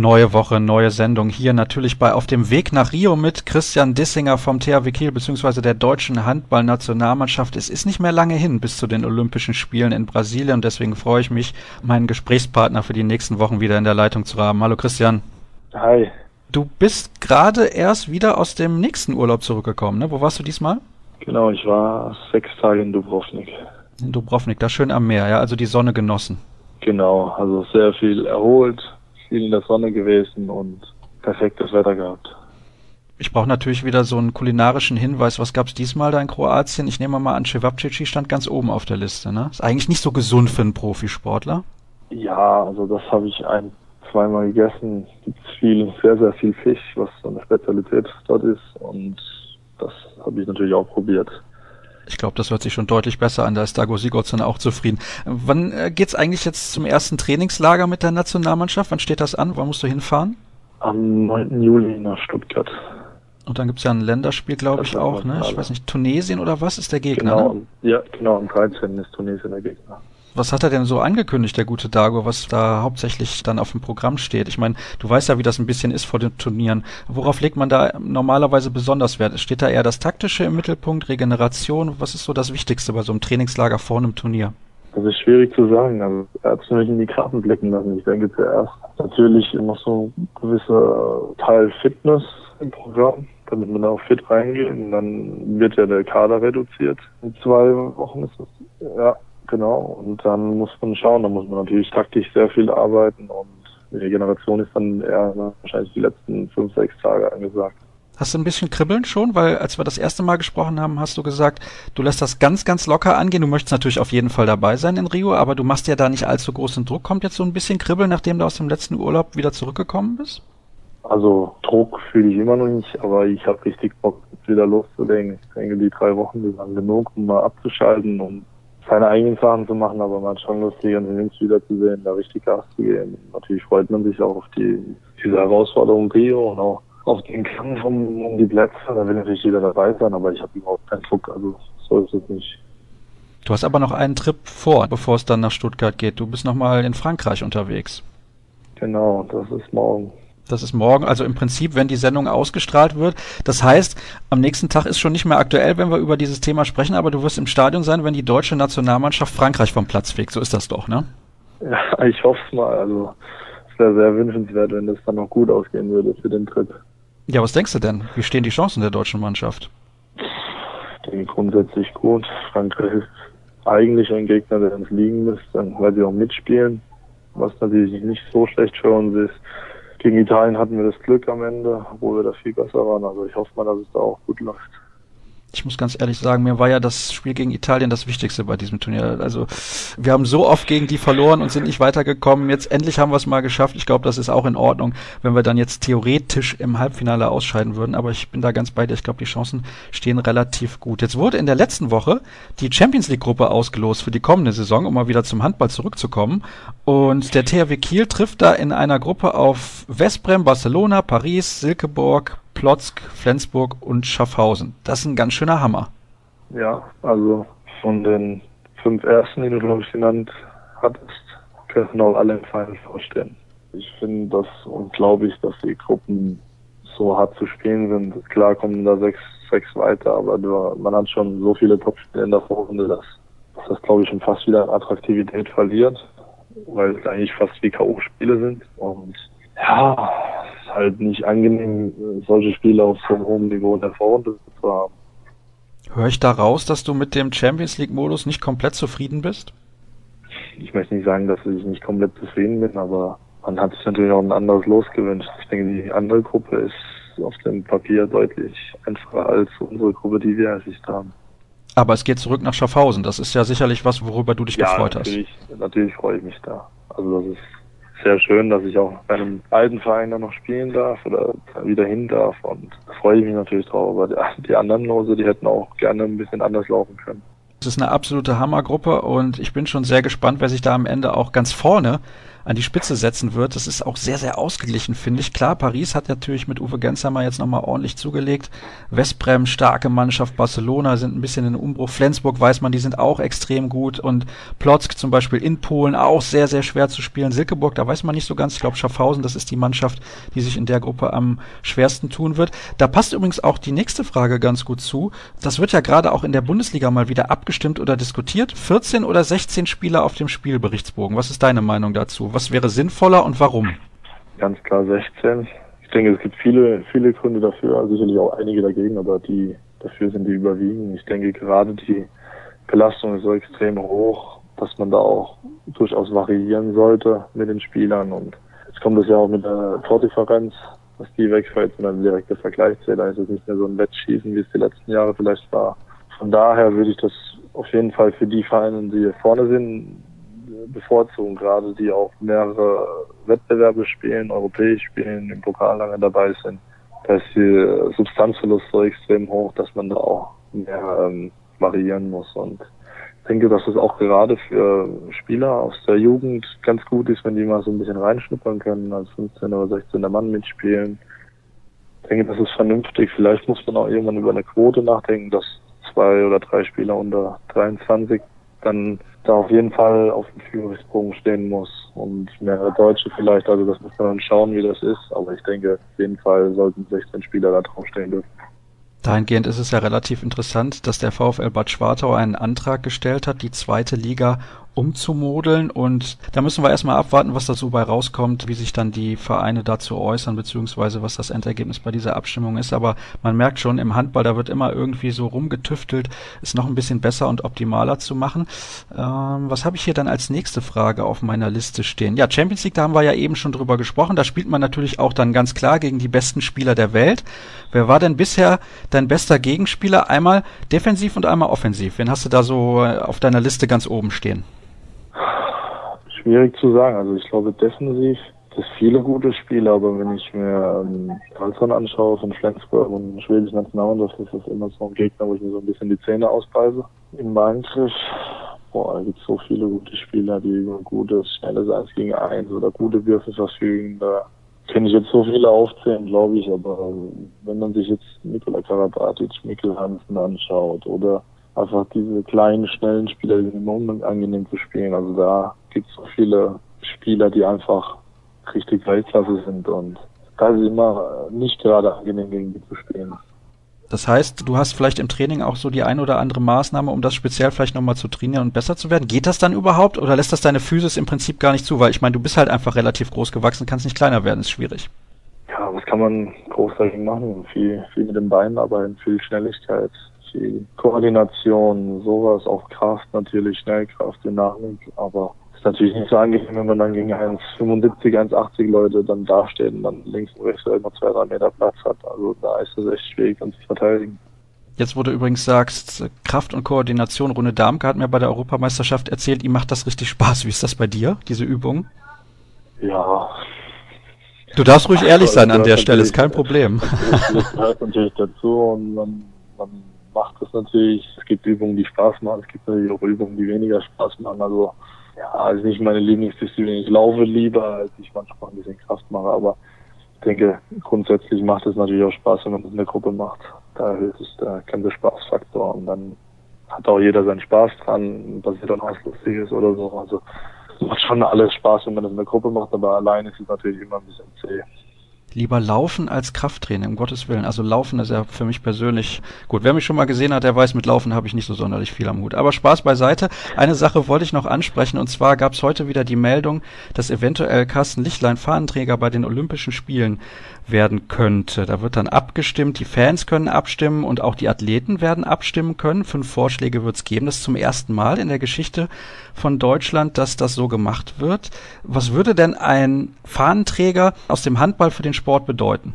Neue Woche, neue Sendung. Hier natürlich bei Auf dem Weg nach Rio mit Christian Dissinger vom THW Kiel bzw. der deutschen Handballnationalmannschaft. Es ist nicht mehr lange hin bis zu den Olympischen Spielen in Brasilien und deswegen freue ich mich, meinen Gesprächspartner für die nächsten Wochen wieder in der Leitung zu haben. Hallo Christian. Hi. Du bist gerade erst wieder aus dem nächsten Urlaub zurückgekommen, ne? Wo warst du diesmal? Genau, ich war sechs Tage in Dubrovnik. In Dubrovnik, da schön am Meer, ja, also die Sonne genossen. Genau, also sehr viel erholt, viel in der Sonne gewesen und perfektes Wetter gehabt. Ich brauche natürlich wieder so einen kulinarischen Hinweis. Was gab's diesmal da in Kroatien? Ich nehme mal an, Cevapcici stand ganz oben auf der Liste, ne? Ist eigentlich nicht so gesund für einen Profisportler. Ja, also das habe ich ein, zweimal gegessen. Gibt viel, sehr, sehr viel Fisch, was so eine Spezialität dort ist und das habe ich natürlich auch probiert. Ich glaube, das hört sich schon deutlich besser an. Da ist Dago Sigurdsson auch zufrieden. Wann äh, geht's eigentlich jetzt zum ersten Trainingslager mit der Nationalmannschaft? Wann steht das an? Wann musst du hinfahren? Am 9. Juli nach Stuttgart. Und dann gibt's ja ein Länderspiel, glaube ich, auch, ne? Ich weiß nicht, Tunesien oder was ist der Gegner? Genau, ne? ja, genau, am 13. ist Tunesien der Gegner. Was hat er denn so angekündigt, der gute Dago, was da hauptsächlich dann auf dem Programm steht? Ich meine, du weißt ja, wie das ein bisschen ist vor den Turnieren. Worauf legt man da normalerweise besonders Wert? Steht da eher das Taktische im Mittelpunkt, Regeneration? Was ist so das Wichtigste bei so einem Trainingslager vor einem Turnier? Das ist schwierig zu sagen. Also er hat es nämlich in die Karten blicken lassen. Ich denke zuerst natürlich noch so ein gewisser Teil Fitness im Programm, damit man da auch fit reingeht. Und dann wird ja der Kader reduziert. In zwei Wochen ist das. Ja, genau. Und dann muss man schauen. Da muss man natürlich taktisch sehr viel arbeiten und die Regeneration ist dann eher wahrscheinlich die letzten fünf, sechs Tage angesagt. Hast du ein bisschen Kribbeln schon? Weil als wir das erste Mal gesprochen haben, hast du gesagt, du lässt das ganz, ganz locker angehen. Du möchtest natürlich auf jeden Fall dabei sein in Rio, aber du machst ja da nicht allzu großen Druck. Kommt jetzt so ein bisschen Kribbeln, nachdem du aus dem letzten Urlaub wieder zurückgekommen bist? Also Druck fühle ich immer noch nicht, aber ich habe richtig Bock, wieder loszulegen. Ich denke, die drei Wochen sind lang genug, um mal abzuschalten und seine eigenen Sachen zu machen, aber man hat schon Lust, die ganzen Jungs wiederzusehen, da richtig Gas zu geben. Natürlich freut man sich auch auf die, diese Herausforderung Rio und auch auf den Kampf um, um die Plätze. Da will natürlich jeder dabei sein, aber ich habe überhaupt keinen Druck, also so ist es nicht. Du hast aber noch einen Trip vor, bevor es dann nach Stuttgart geht. Du bist nochmal in Frankreich unterwegs. Genau, das ist morgen. Das ist morgen, also im Prinzip, wenn die Sendung ausgestrahlt wird. Das heißt, am nächsten Tag ist schon nicht mehr aktuell, wenn wir über dieses Thema sprechen, aber du wirst im Stadion sein, wenn die deutsche Nationalmannschaft Frankreich vom Platz fegt. So ist das doch, ne? Ja, ich hoffe es mal. Also es wäre sehr wünschenswert, wenn das dann noch gut ausgehen würde für den Trip. Ja, was denkst du denn? Wie stehen die Chancen der deutschen Mannschaft? Ich denke grundsätzlich gut. Frankreich ist eigentlich ein Gegner, der uns liegen müsste, weil sie auch mitspielen, was natürlich nicht so schlecht für uns ist. Gegen Italien hatten wir das Glück am Ende, wo wir da viel besser waren. Also ich hoffe mal, dass es da auch gut läuft. Ich muss ganz ehrlich sagen, mir war ja das Spiel gegen Italien das Wichtigste bei diesem Turnier. Also wir haben so oft gegen die verloren und sind nicht weitergekommen. Jetzt endlich haben wir es mal geschafft. Ich glaube, das ist auch in Ordnung, wenn wir dann jetzt theoretisch im Halbfinale ausscheiden würden. Aber ich bin da ganz bei dir. Ich glaube, die Chancen stehen relativ gut. Jetzt wurde in der letzten Woche die Champions League Gruppe ausgelost für die kommende Saison, um mal wieder zum Handball zurückzukommen. Und der THW Kiel trifft da in einer Gruppe auf Westbrem, Barcelona, Paris, Silkeborg, Plotzk, Flensburg und Schaffhausen. Das ist ein ganz schöner Hammer. Ja, also von den fünf ersten, die du, glaube ich, genannt hattest, können auch alle im Final vorstellen. Ich finde das unglaublich, dass die Gruppen so hart zu spielen sind. Klar kommen da sechs, sechs weiter, aber du, man hat schon so viele Topspiele in der Vorrunde, dass, dass das, glaube ich, schon fast wieder an Attraktivität verliert, weil es eigentlich fast wie K.O.-Spiele sind. Und ja, halt nicht angenehm, solche Spiele auf so einem hohen Niveau in der Vorrunde zu haben. Höre ich da raus, dass du mit dem Champions League-Modus nicht komplett zufrieden bist? Ich möchte nicht sagen, dass ich nicht komplett zufrieden bin, aber man hat sich natürlich auch ein anderes Los gewünscht. Ich denke, die andere Gruppe ist auf dem Papier deutlich einfacher als unsere Gruppe, die wir ersicht haben. Aber es geht zurück nach Schaffhausen. Das ist ja sicherlich was, worüber du dich ja, gefreut natürlich, hast. Natürlich freue ich mich da. Also das ist sehr schön, dass ich auch bei einem alten Verein dann noch spielen darf oder wieder hin darf und da freue ich mich natürlich drauf. Aber die anderen Lose, die hätten auch gerne ein bisschen anders laufen können. Es ist eine absolute Hammergruppe und ich bin schon sehr gespannt, wer sich da am Ende auch ganz vorne an die Spitze setzen wird. Das ist auch sehr, sehr ausgeglichen, finde ich. Klar, Paris hat natürlich mit Uwe Gensheimer jetzt nochmal ordentlich zugelegt. Westbrem, starke Mannschaft, Barcelona sind ein bisschen in Umbruch. Flensburg weiß man, die sind auch extrem gut. Und Plotzk zum Beispiel in Polen auch sehr, sehr schwer zu spielen. Silkeborg, da weiß man nicht so ganz. Ich glaube, Schaffhausen, das ist die Mannschaft, die sich in der Gruppe am schwersten tun wird. Da passt übrigens auch die nächste Frage ganz gut zu. Das wird ja gerade auch in der Bundesliga mal wieder abgestimmt oder diskutiert. 14 oder 16 Spieler auf dem Spielberichtsbogen. Was ist deine Meinung dazu? Was wäre sinnvoller und warum? Ganz klar 16. Ich denke, es gibt viele, viele Gründe dafür, sicherlich auch einige dagegen, aber die dafür sind die überwiegen. Ich denke, gerade die Belastung ist so extrem hoch, dass man da auch durchaus variieren sollte mit den Spielern. Und jetzt kommt es ja auch mit der Tordifferenz, dass die wegfällt, sondern ein direkter Vergleichszähler. ist es nicht mehr so ein Wettschießen, wie es die letzten Jahre vielleicht war. Von daher würde ich das auf jeden Fall für die Vereine, die vorne sind, bevorzugen, gerade die auch mehrere Wettbewerbe spielen, europäisch spielen, im Pokal lange dabei sind. Da ist die Substanzverlust so extrem hoch, dass man da auch mehr ähm, variieren muss. Und ich denke, dass es auch gerade für Spieler aus der Jugend ganz gut ist, wenn die mal so ein bisschen reinschnuppern können, als 15 oder 16 Mann mitspielen. Ich denke, das ist vernünftig. Vielleicht muss man auch irgendwann über eine Quote nachdenken, dass zwei oder drei Spieler unter 23 dann da auf jeden Fall auf dem Führungsbogen stehen muss und mehrere Deutsche vielleicht. Also das muss man dann schauen, wie das ist. Aber ich denke, auf jeden Fall sollten 16 Spieler da drauf stehen dürfen. Dahingehend ist es ja relativ interessant, dass der VfL Bad Schwartau einen Antrag gestellt hat, die zweite Liga umzumodeln. Und da müssen wir erstmal abwarten, was da so bei rauskommt, wie sich dann die Vereine dazu äußern, beziehungsweise was das Endergebnis bei dieser Abstimmung ist. Aber man merkt schon, im Handball, da wird immer irgendwie so rumgetüftelt, es noch ein bisschen besser und optimaler zu machen. Ähm, was habe ich hier dann als nächste Frage auf meiner Liste stehen? Ja, Champions League, da haben wir ja eben schon drüber gesprochen. Da spielt man natürlich auch dann ganz klar gegen die besten Spieler der Welt. Wer war denn bisher dein bester Gegenspieler? Einmal defensiv und einmal offensiv. Wen hast du da so auf deiner Liste ganz oben stehen? Schwierig zu sagen. Also ich glaube defensiv es viele gute Spiele, aber wenn ich mir ähm, Carlson anschaue von Flensburg und schwedischen Nationalmannschaft, ist immer so ein Gegner, wo ich mir so ein bisschen die Zähne ausbeiße. Im Angriff, boah, da gibt es so viele gute Spieler, die über gutes, schnelles 1 gegen 1 oder gute Würfe verfügen. Da kann ich jetzt so viele aufzählen, glaube ich, aber wenn man sich jetzt Nikola Karabatic, Mikkel Hansen anschaut oder einfach diese kleinen, schnellen Spieler, die sind immer unangenehm zu spielen. Also da gibt so viele Spieler, die einfach richtig Weltklasse sind und da ist es immer nicht gerade angenehm gegen die zu spielen. Das heißt, du hast vielleicht im Training auch so die ein oder andere Maßnahme, um das speziell vielleicht nochmal zu trainieren und besser zu werden. Geht das dann überhaupt oder lässt das deine Physis im Prinzip gar nicht zu? Weil ich meine, du bist halt einfach relativ groß gewachsen, kannst nicht kleiner werden, ist schwierig. Ja, was kann man groß dagegen machen? Viel, viel mit den Beinen arbeiten, viel Schnelligkeit, viel Koordination, sowas, auch Kraft natürlich, Schnellkraft, Dynamik, aber ist natürlich nicht so angenehm, wenn man dann gegen 1,75, 1,80 Leute dann dasteht und dann links und rechts immer zwei, drei Meter Platz hat. Also da ist es echt schwierig, dann zu verteidigen. Jetzt, wo du übrigens sagst, Kraft und Koordination, Rune Darmke hat mir bei der Europameisterschaft erzählt, ihm macht das richtig Spaß. Wie ist das bei dir, diese Übung? Ja. Du darfst ruhig ehrlich sein an der Stelle, ist kein Problem. Das gehört natürlich dazu und man, man macht es natürlich. Es gibt Übungen, die Spaß machen, es gibt natürlich auch Übungen, die weniger Spaß machen. Also ja, also nicht meine Lieblingsdisziplin. Ich laufe lieber, als ich manchmal ein bisschen Kraft mache, aber ich denke, grundsätzlich macht es natürlich auch Spaß, wenn man das in der Gruppe macht. Da erhöht es der ganze Spaßfaktor und dann hat auch jeder seinen Spaß dran, passiert dann was Lustiges oder so. Also macht schon alles Spaß, wenn man das in der Gruppe macht, aber alleine ist es natürlich immer ein bisschen zäh lieber Laufen als Krafttraining, um Gottes Willen. Also Laufen ist ja für mich persönlich gut. Wer mich schon mal gesehen hat, der weiß, mit Laufen habe ich nicht so sonderlich viel am Hut. Aber Spaß beiseite. Eine Sache wollte ich noch ansprechen und zwar gab es heute wieder die Meldung, dass eventuell Carsten Lichtlein Fahnenträger bei den Olympischen Spielen werden könnte. Da wird dann abgestimmt, die Fans können abstimmen und auch die Athleten werden abstimmen können. Fünf Vorschläge wird es geben. Das ist zum ersten Mal in der Geschichte von Deutschland, dass das so gemacht wird. Was würde denn ein Fahnenträger aus dem Handball für den Sport bedeuten?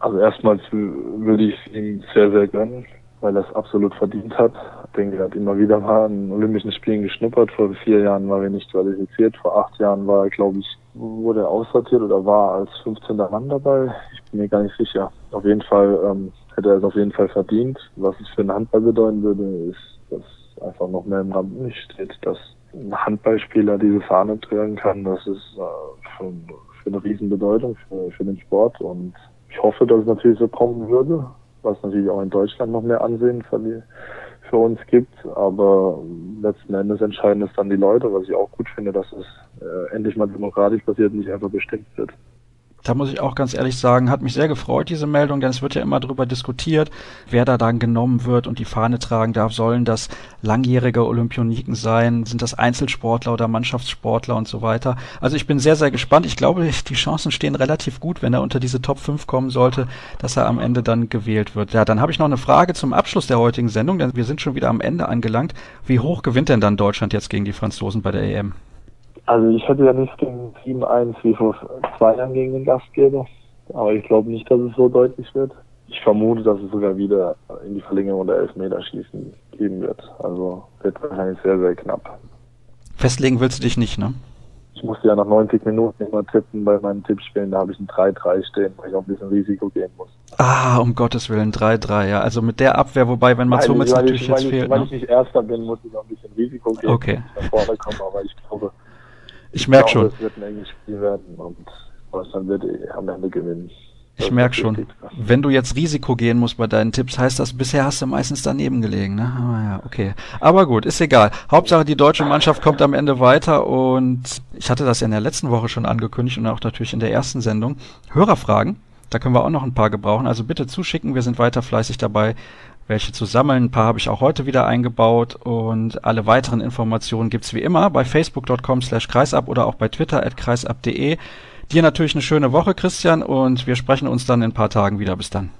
Also erstmals würde ich ihm sehr, sehr gönnen, weil er es absolut verdient hat. Ich denke, er hat immer wieder mal an Olympischen Spielen geschnuppert. Vor vier Jahren war er nicht qualifiziert. Vor acht Jahren war er, glaube ich, wurde er aussortiert oder war als 15. Mann dabei. Ich bin mir gar nicht sicher. Auf jeden Fall ähm, hätte er es auf jeden Fall verdient. Was es für einen Handball bedeuten würde, ist, dass einfach noch mehr im Rampen steht, dass ein Handballspieler diese Fahne tragen kann, das ist äh, schon für eine Riesenbedeutung für, für den Sport und ich hoffe, dass es natürlich so kommen würde, was natürlich auch in Deutschland noch mehr Ansehen die, für uns gibt, aber letzten Endes entscheiden es dann die Leute, was ich auch gut finde, dass es äh, endlich mal demokratisch passiert und nicht einfach bestimmt wird. Da muss ich auch ganz ehrlich sagen, hat mich sehr gefreut, diese Meldung, denn es wird ja immer darüber diskutiert, wer da dann genommen wird und die Fahne tragen darf. Sollen das langjährige Olympioniken sein? Sind das Einzelsportler oder Mannschaftssportler und so weiter? Also ich bin sehr, sehr gespannt. Ich glaube, die Chancen stehen relativ gut, wenn er unter diese Top 5 kommen sollte, dass er am Ende dann gewählt wird. Ja, dann habe ich noch eine Frage zum Abschluss der heutigen Sendung, denn wir sind schon wieder am Ende angelangt. Wie hoch gewinnt denn dann Deutschland jetzt gegen die Franzosen bei der EM? Also ich hätte ja nichts gegen 7-1 wie vor zwei Jahren gegen den Gastgeber. Aber ich glaube nicht, dass es so deutlich wird. Ich vermute, dass es sogar wieder in die Verlängerung der Elfmeterschießen geben wird. Also wird wahrscheinlich sehr, sehr knapp. Festlegen willst du dich nicht, ne? Ich musste ja nach 90 Minuten immer tippen bei meinen Tippspielen. Da habe ich ein 3-3 stehen, weil ich auch ein bisschen Risiko gehen muss. Ah, um Gottes Willen, 3-3, ja. Also mit der Abwehr, wobei, wenn Mats Hummels natürlich ich, jetzt weil fehlt. Ich, weil ne? ich nicht Erster bin, muss ich auch ein bisschen Risiko gehen. Okay. Nach vorne kommen, aber ich glaube, ich merke schon. Es wird ein enges Spiel werden und Deutschland wird eh am Ende gewinnen. Ich merke schon. Wenn du jetzt Risiko gehen musst bei deinen Tipps, heißt das, bisher hast du meistens daneben gelegen, ne? Aber ja, okay. Aber gut, ist egal. Hauptsache, die deutsche Mannschaft kommt am Ende weiter und ich hatte das ja in der letzten Woche schon angekündigt und auch natürlich in der ersten Sendung. Hörerfragen, da können wir auch noch ein paar gebrauchen. Also bitte zuschicken, wir sind weiter fleißig dabei, welche zu sammeln. Ein paar habe ich auch heute wieder eingebaut und alle weiteren Informationen gibt's wie immer bei facebook.com slash kreisab oder auch bei twitter at kreisab.de. Dir natürlich eine schöne Woche, Christian, und wir sprechen uns dann in ein paar Tagen wieder. Bis dann.